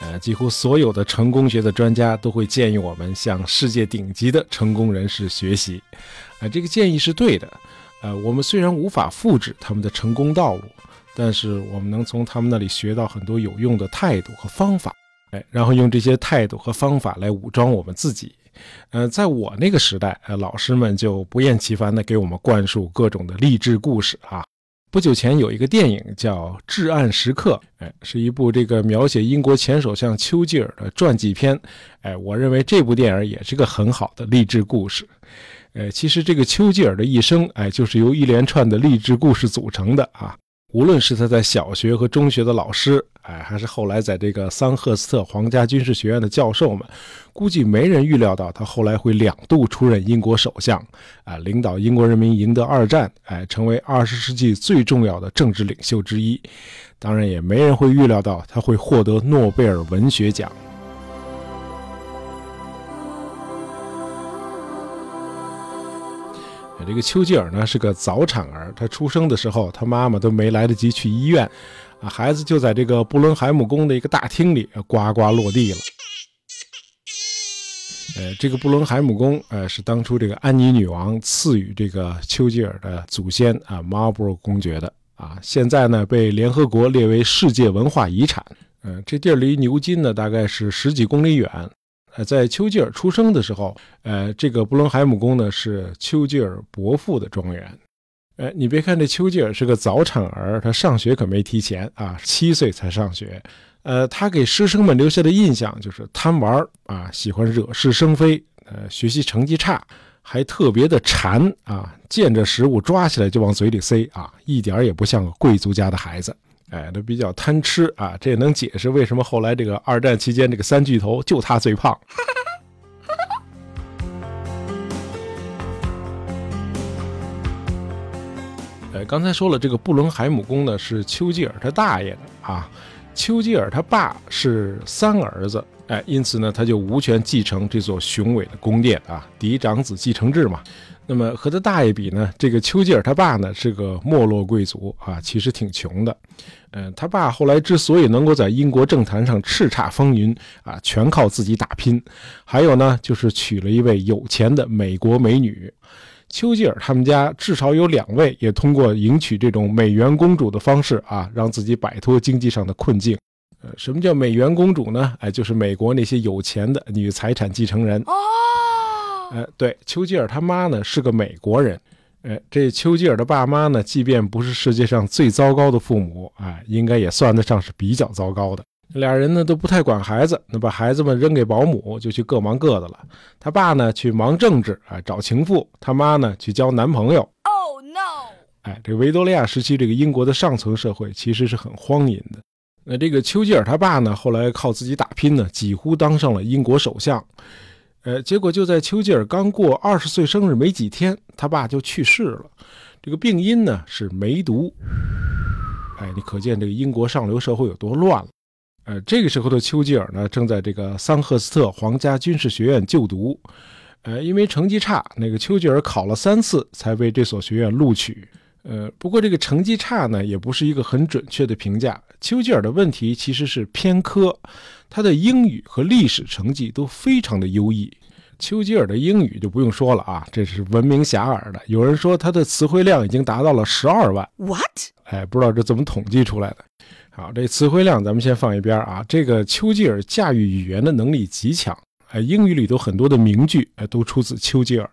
呃，几乎所有的成功学的专家都会建议我们向世界顶级的成功人士学习。啊，这个建议是对的。呃，我们虽然无法复制他们的成功道路，但是我们能从他们那里学到很多有用的态度和方法。哎，然后用这些态度和方法来武装我们自己。呃，在我那个时代，呃，老师们就不厌其烦地给我们灌输各种的励志故事啊。不久前有一个电影叫《至暗时刻》，哎，是一部这个描写英国前首相丘吉尔的传记片。哎，我认为这部电影也是个很好的励志故事。呃，其实这个丘吉尔的一生，哎，就是由一连串的励志故事组成的啊。无论是他在小学和中学的老师，哎，还是后来在这个桑赫斯特皇家军事学院的教授们，估计没人预料到他后来会两度出任英国首相，啊，领导英国人民赢得二战，哎，成为二十世纪最重要的政治领袖之一。当然，也没人会预料到他会获得诺贝尔文学奖。这个丘吉尔呢是个早产儿，他出生的时候，他妈妈都没来得及去医院，啊，孩子就在这个布伦海姆宫的一个大厅里呱呱落地了。呃，这个布伦海姆宫，呃，是当初这个安妮女王赐予这个丘吉尔的祖先啊，马尔布罗公爵的啊，现在呢被联合国列为世界文化遗产。嗯，这地儿离牛津呢大概是十几公里远。呃，在丘吉尔出生的时候，呃，这个布伦海姆宫呢是丘吉尔伯父的庄园。呃，你别看这丘吉尔是个早产儿，他上学可没提前啊，七岁才上学。呃，他给师生们留下的印象就是贪玩啊，喜欢惹是生非，呃，学习成绩差，还特别的馋啊，见着食物抓起来就往嘴里塞啊，一点也不像个贵族家的孩子。哎，都比较贪吃啊，这也能解释为什么后来这个二战期间这个三巨头就他最胖。哎，刚才说了，这个布伦海姆宫呢是丘吉尔他大爷的啊，丘吉尔他爸是三儿子，哎，因此呢他就无权继承这座雄伟的宫殿啊，嫡长子继承制嘛。那么和他大爷比呢，这个丘吉尔他爸呢是个没落贵族啊，其实挺穷的。嗯，他爸后来之所以能够在英国政坛上叱咤风云啊，全靠自己打拼。还有呢，就是娶了一位有钱的美国美女。丘吉尔他们家至少有两位也通过迎娶这种美元公主的方式啊，让自己摆脱经济上的困境。呃，什么叫美元公主呢？哎，就是美国那些有钱的女财产继承人。呃，对，丘吉尔他妈呢是个美国人，呃，这丘吉尔的爸妈呢，即便不是世界上最糟糕的父母，啊，应该也算得上是比较糟糕的。俩人呢都不太管孩子，那把孩子们扔给保姆，就去各忙各的了。他爸呢去忙政治啊，找情妇；他妈呢去交男朋友。Oh no！哎，这维多利亚时期这个英国的上层社会其实是很荒淫的。那这个丘吉尔他爸呢，后来靠自己打拼呢，几乎当上了英国首相。呃，结果就在丘吉尔刚过二十岁生日没几天，他爸就去世了。这个病因呢是梅毒。哎，你可见这个英国上流社会有多乱了。呃，这个时候的丘吉尔呢，正在这个桑赫斯特皇家军事学院就读。呃，因为成绩差，那个丘吉尔考了三次才被这所学院录取。呃，不过这个成绩差呢，也不是一个很准确的评价。丘吉尔的问题其实是偏科。他的英语和历史成绩都非常的优异，丘吉尔的英语就不用说了啊，这是闻名遐迩的。有人说他的词汇量已经达到了十二万。What？哎，不知道这怎么统计出来的。好，这词汇量咱们先放一边啊。这个丘吉尔驾驭语言的能力极强，哎，英语里头很多的名句哎都出自丘吉尔。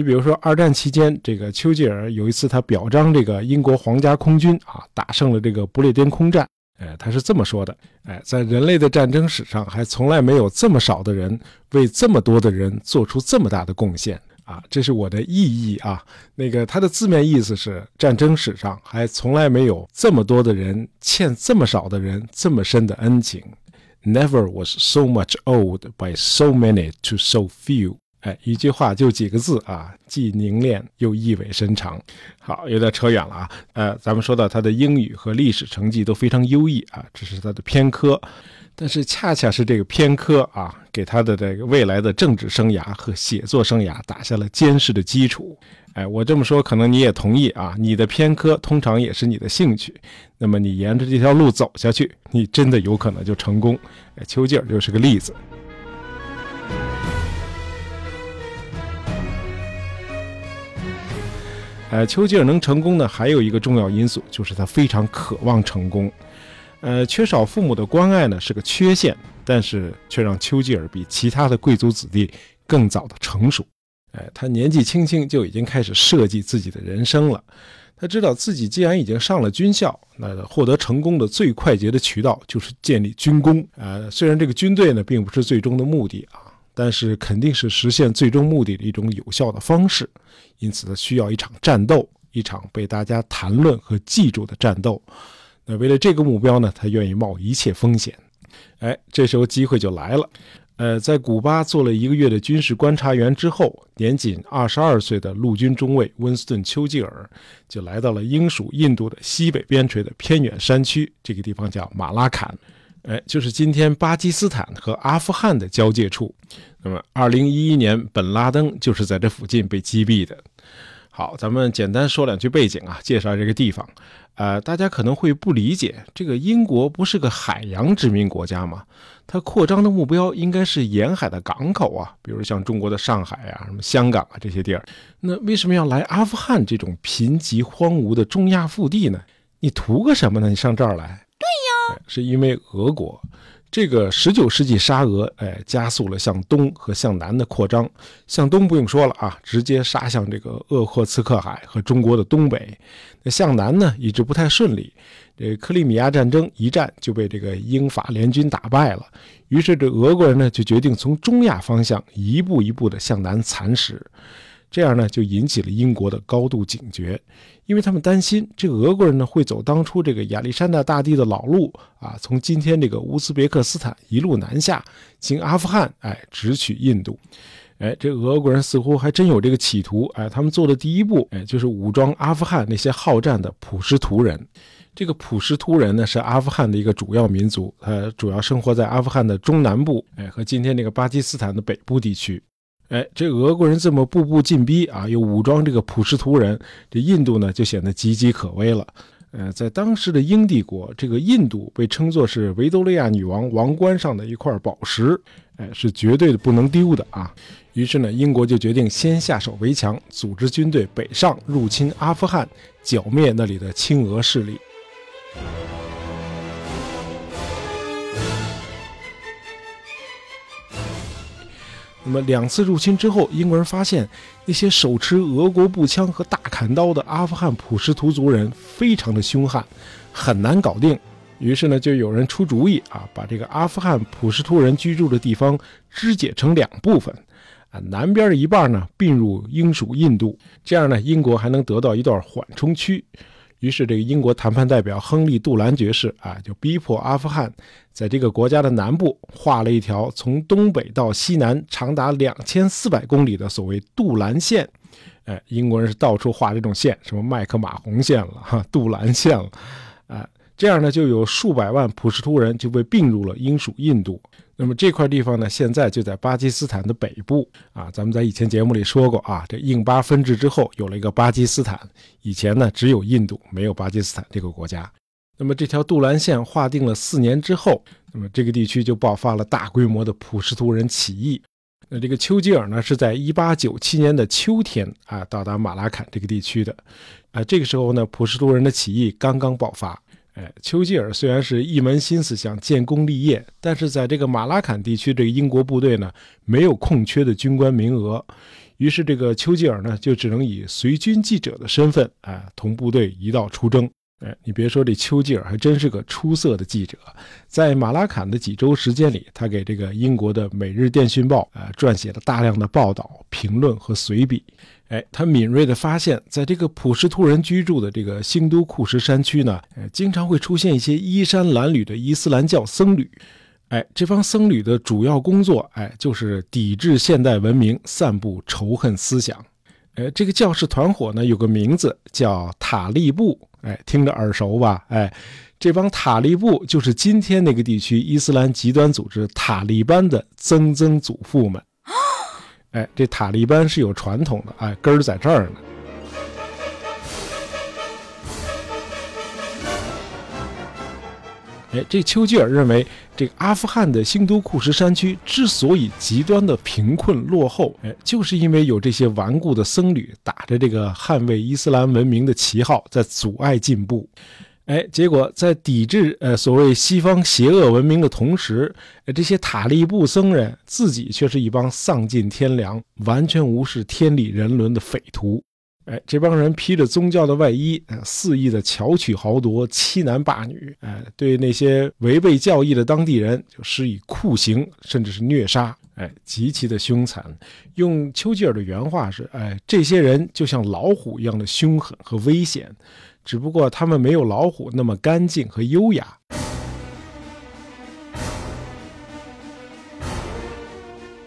你比如说二战期间，这个丘吉尔有一次他表彰这个英国皇家空军啊，打胜了这个不列颠空战。哎，他是这么说的：哎，在人类的战争史上，还从来没有这么少的人为这么多的人做出这么大的贡献啊！这是我的意义啊。那个他的字面意思是，战争史上还从来没有这么多的人欠这么少的人这么深的恩情。Never was so much owed by so many to so few。哎，一句话就几个字啊，既凝练又意味深长。好，有点扯远了啊。呃，咱们说到他的英语和历史成绩都非常优异啊，这是他的偏科。但是恰恰是这个偏科啊，给他的这个未来的政治生涯和写作生涯打下了坚实的基础。哎，我这么说可能你也同意啊。你的偏科通常也是你的兴趣，那么你沿着这条路走下去，你真的有可能就成功。哎，丘吉尔就是个例子。呃，丘吉尔能成功呢，还有一个重要因素就是他非常渴望成功。呃，缺少父母的关爱呢是个缺陷，但是却让丘吉尔比其他的贵族子弟更早的成熟。哎，他年纪轻轻就已经开始设计自己的人生了。他知道自己既然已经上了军校，那获得成功的最快捷的渠道就是建立军功。呃，虽然这个军队呢并不是最终的目的啊。但是肯定是实现最终目的的一种有效的方式，因此他需要一场战斗，一场被大家谈论和记住的战斗。那为了这个目标呢，他愿意冒一切风险。哎，这时候机会就来了。呃，在古巴做了一个月的军事观察员之后，年仅二十二岁的陆军中尉温斯顿·丘吉尔就来到了英属印度的西北边陲的偏远山区，这个地方叫马拉坎。哎，就是今天巴基斯坦和阿富汗的交界处。那么，二零一一年，本拉登就是在这附近被击毙的。好，咱们简单说两句背景啊，介绍这个地方。呃，大家可能会不理解，这个英国不是个海洋殖民国家吗？它扩张的目标应该是沿海的港口啊，比如像中国的上海啊、什么香港啊这些地儿。那为什么要来阿富汗这种贫瘠荒芜的中亚腹地呢？你图个什么呢？你上这儿来？是因为俄国这个十九世纪沙俄，哎，加速了向东和向南的扩张。向东不用说了啊，直接杀向这个鄂霍次克海和中国的东北。那向南呢，一直不太顺利。这克里米亚战争一战就被这个英法联军打败了。于是这俄国人呢，就决定从中亚方向一步一步的向南蚕食。这样呢，就引起了英国的高度警觉，因为他们担心这个俄国人呢会走当初这个亚历山大大帝的老路啊，从今天这个乌兹别克斯坦一路南下，经阿富汗，哎，直取印度。哎，这俄国人似乎还真有这个企图。哎，他们做的第一步，哎，就是武装阿富汗那些好战的普什图人。这个普什图人呢，是阿富汗的一个主要民族，呃，主要生活在阿富汗的中南部，哎，和今天这个巴基斯坦的北部地区。哎，这俄国人这么步步进逼啊，又武装这个普什图人，这印度呢就显得岌岌可危了。呃，在当时的英帝国，这个印度被称作是维多利亚女王王冠上的一块宝石，哎，是绝对的不能丢的啊。于是呢，英国就决定先下手为强，组织军队北上入侵阿富汗，剿灭那里的亲俄势力。那么两次入侵之后，英国人发现那些手持俄国步枪和大砍刀的阿富汗普什图族人非常的凶悍，很难搞定。于是呢，就有人出主意啊，把这个阿富汗普什图人居住的地方肢解成两部分，啊，南边的一半呢并入英属印度，这样呢，英国还能得到一段缓冲区。于是，这个英国谈判代表亨利·杜兰爵士啊，就逼迫阿富汗在这个国家的南部画了一条从东北到西南长达两千四百公里的所谓杜兰线。哎，英国人是到处画这种线，什么麦克马洪线了，哈，杜兰线了，哎。这样呢，就有数百万普什图人就被并入了英属印度。那么这块地方呢，现在就在巴基斯坦的北部啊。咱们在以前节目里说过啊，这印巴分治之后有了一个巴基斯坦。以前呢，只有印度，没有巴基斯坦这个国家。那么这条杜兰线划定了四年之后，那么这个地区就爆发了大规模的普什图人起义。那这个丘吉尔呢，是在1897年的秋天啊到达马拉坎这个地区的。啊，这个时候呢，普什图人的起义刚刚爆发。哎，丘吉尔虽然是一门心思想建功立业，但是在这个马拉坎地区，这个英国部队呢没有空缺的军官名额，于是这个丘吉尔呢就只能以随军记者的身份，哎，同部队一道出征。哎，你别说，这丘吉尔还真是个出色的记者。在马拉坎的几周时间里，他给这个英国的《每日电讯报》啊撰写了大量的报道、评论和随笔。哎，他敏锐地发现，在这个普什图人居住的这个兴都库什山区呢，呃，经常会出现一些衣衫褴褛的伊斯兰教僧侣。哎，这帮僧侣的主要工作，哎，就是抵制现代文明，散布仇恨思想。哎，这个教士团伙呢，有个名字叫塔利布，哎，听着耳熟吧？哎，这帮塔利布就是今天那个地区伊斯兰极端组织塔利班的曾曾祖父们。哎，这塔利班是有传统的，哎，根儿在这儿呢。哎，这丘吉尔认为，这个阿富汗的新都库什山区之所以极端的贫困落后，哎，就是因为有这些顽固的僧侣打着这个捍卫伊斯兰文明的旗号，在阻碍进步。哎，结果在抵制呃所谓西方邪恶文明的同时，呃这些塔利布僧人自己却是一帮丧尽天良、完全无视天理人伦的匪徒。哎，这帮人披着宗教的外衣，肆意的巧取豪夺、欺男霸女，哎，对那些违背教义的当地人就施以酷刑，甚至是虐杀，哎，极其的凶残。用丘吉尔的原话是：哎，这些人就像老虎一样的凶狠和危险，只不过他们没有老虎那么干净和优雅。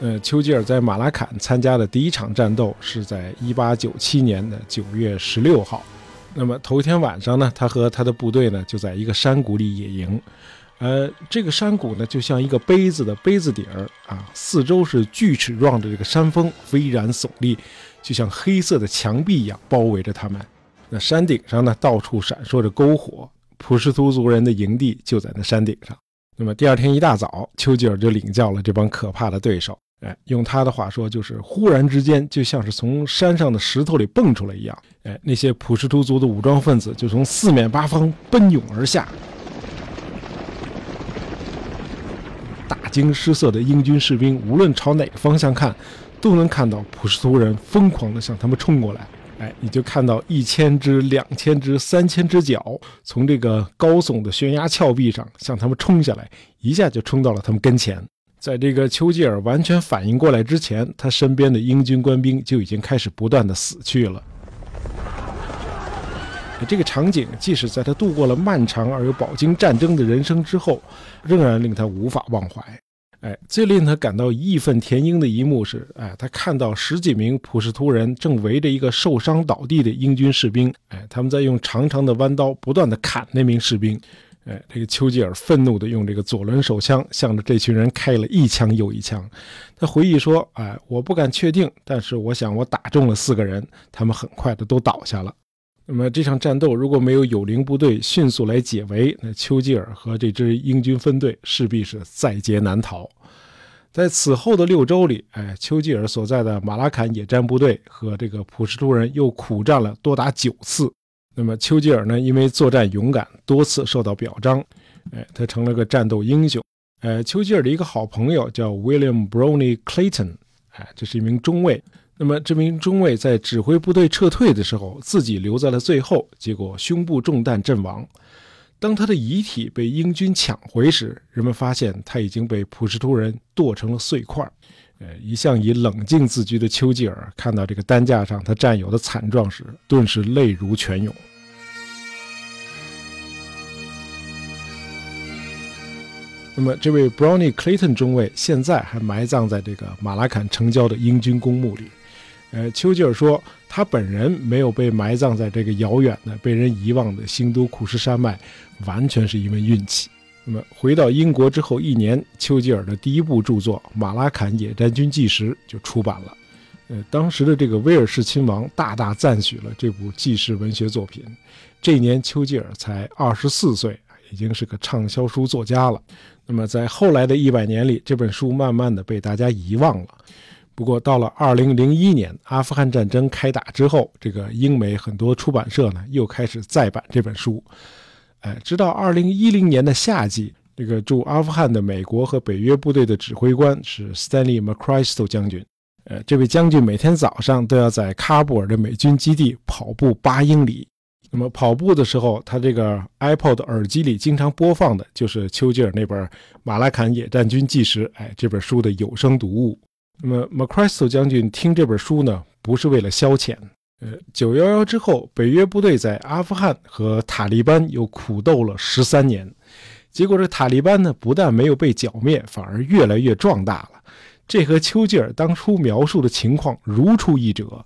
呃，丘吉尔在马拉坎参加的第一场战斗是在1897年的9月16号。那么头一天晚上呢，他和他的部队呢就在一个山谷里野营。呃，这个山谷呢就像一个杯子的杯子底儿啊，四周是锯齿状的这个山峰，巍然耸立，就像黑色的墙壁一样包围着他们。那山顶上呢，到处闪烁着篝火，普什图族人的营地就在那山顶上。那么第二天一大早，丘吉尔就领教了这帮可怕的对手。哎，用他的话说，就是忽然之间，就像是从山上的石头里蹦出来一样。哎，那些普什图族的武装分子就从四面八方奔涌而下，大惊失色的英军士兵，无论朝哪个方向看，都能看到普什图人疯狂地向他们冲过来。哎，你就看到一千只、两千只、三千只脚从这个高耸的悬崖峭壁上向他们冲下来，一下就冲到了他们跟前。在这个丘吉尔完全反应过来之前，他身边的英军官兵就已经开始不断的死去了。这个场景，即使在他度过了漫长而又饱经战争的人生之后，仍然令他无法忘怀。哎，最令他感到义愤填膺的一幕是，哎，他看到十几名普什图人正围着一个受伤倒地的英军士兵，哎，他们在用长长的弯刀不断的砍那名士兵。哎，这个丘吉尔愤怒地用这个左轮手枪向着这群人开了一枪又一枪。他回忆说：“哎，我不敢确定，但是我想我打中了四个人，他们很快的都倒下了。那么这场战斗如果没有友邻部队迅速来解围，那丘吉尔和这支英军分队势必是在劫难逃。在此后的六周里，哎，丘吉尔所在的马拉坎野战部队和这个普什图人又苦战了多达九次。”那么丘吉尔呢？因为作战勇敢，多次受到表彰，哎，他成了个战斗英雄。呃，丘吉尔的一个好朋友叫 William Brownie Clayton，哎，这是一名中尉。那么这名中尉在指挥部队撤退的时候，自己留在了最后，结果胸部中弹阵亡。当他的遗体被英军抢回时，人们发现他已经被普什图人剁成了碎块。呃，一向以冷静自居的丘吉尔看到这个担架上他战友的惨状时，顿时泪如泉涌。那么，这位 Brownie Clayton 中尉现在还埋葬在这个马拉坎城郊的英军公墓里。呃，丘吉尔说，他本人没有被埋葬在这个遥远的、被人遗忘的新都库什山脉，完全是因为运气。那么回到英国之后一年，丘吉尔的第一部著作《马拉坎野战军纪实》就出版了。呃，当时的这个威尔士亲王大大赞许了这部纪实文学作品。这一年，丘吉尔才二十四岁，已经是个畅销书作家了。那么在后来的一百年里，这本书慢慢的被大家遗忘了。不过到了二零零一年，阿富汗战争开打之后，这个英美很多出版社呢又开始再版这本书。哎，直到二零一零年的夏季，这个驻阿富汗的美国和北约部队的指挥官是 Stanley McChrystal 将军。呃，这位将军每天早上都要在喀布尔的美军基地跑步八英里。那么跑步的时候，他这个 iPod 耳机里经常播放的就是丘吉尔那本《马拉坎野战军纪实》哎这本书的有声读物。那么 McChrystal 将军听这本书呢，不是为了消遣。呃，九幺幺之后，北约部队在阿富汗和塔利班又苦斗了十三年，结果这塔利班呢，不但没有被剿灭，反而越来越壮大了。这和丘吉尔当初描述的情况如出一辙。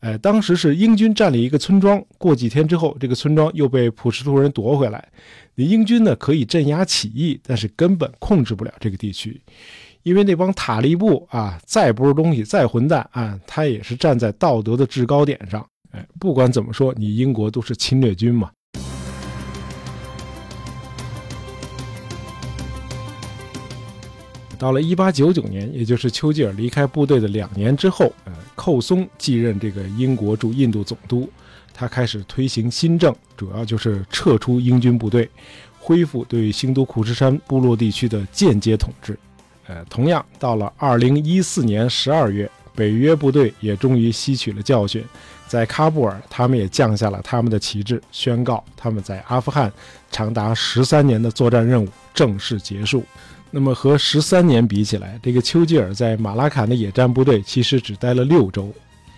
哎，当时是英军占领一个村庄，过几天之后，这个村庄又被普什图人夺回来。你英军呢可以镇压起义，但是根本控制不了这个地区，因为那帮塔利布啊，再不是东西，再混蛋啊，他也是站在道德的制高点上。哎，不管怎么说，你英国都是侵略军嘛。到了一八九九年，也就是丘吉尔离开部队的两年之后，呃，寇松继任这个英国驻印度总督，他开始推行新政，主要就是撤出英军部队，恢复对新都库什山部落地区的间接统治。呃，同样，到了二零一四年十二月，北约部队也终于吸取了教训，在喀布尔，他们也降下了他们的旗帜，宣告他们在阿富汗长达十三年的作战任务正式结束。那么和十三年比起来，这个丘吉尔在马拉坎的野战部队其实只待了六周，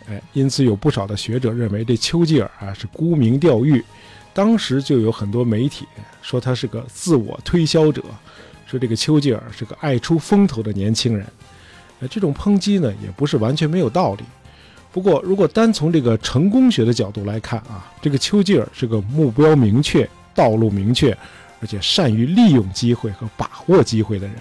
哎，因此有不少的学者认为这丘吉尔啊是沽名钓誉。当时就有很多媒体说他是个自我推销者，这个丘吉尔是个爱出风头的年轻人。呃，这种抨击呢也不是完全没有道理。不过，如果单从这个成功学的角度来看啊，这个丘吉尔是个目标明确、道路明确。而且善于利用机会和把握机会的人，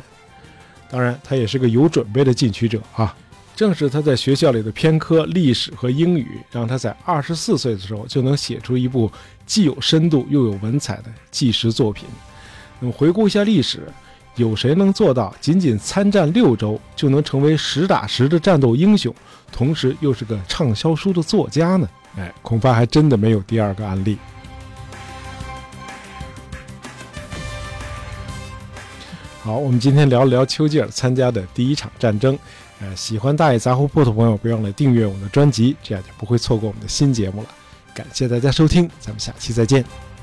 当然他也是个有准备的进取者啊。正是他在学校里的偏科历史和英语，让他在二十四岁的时候就能写出一部既有深度又有文采的纪实作品。那么回顾一下历史，有谁能做到仅仅参战六周就能成为实打实的战斗英雄，同时又是个畅销书的作家呢？哎，恐怕还真的没有第二个案例。好，我们今天聊聊丘吉尔参加的第一场战争。呃，喜欢大爷杂货铺的朋友，别忘了订阅我们的专辑，这样就不会错过我们的新节目了。感谢大家收听，咱们下期再见。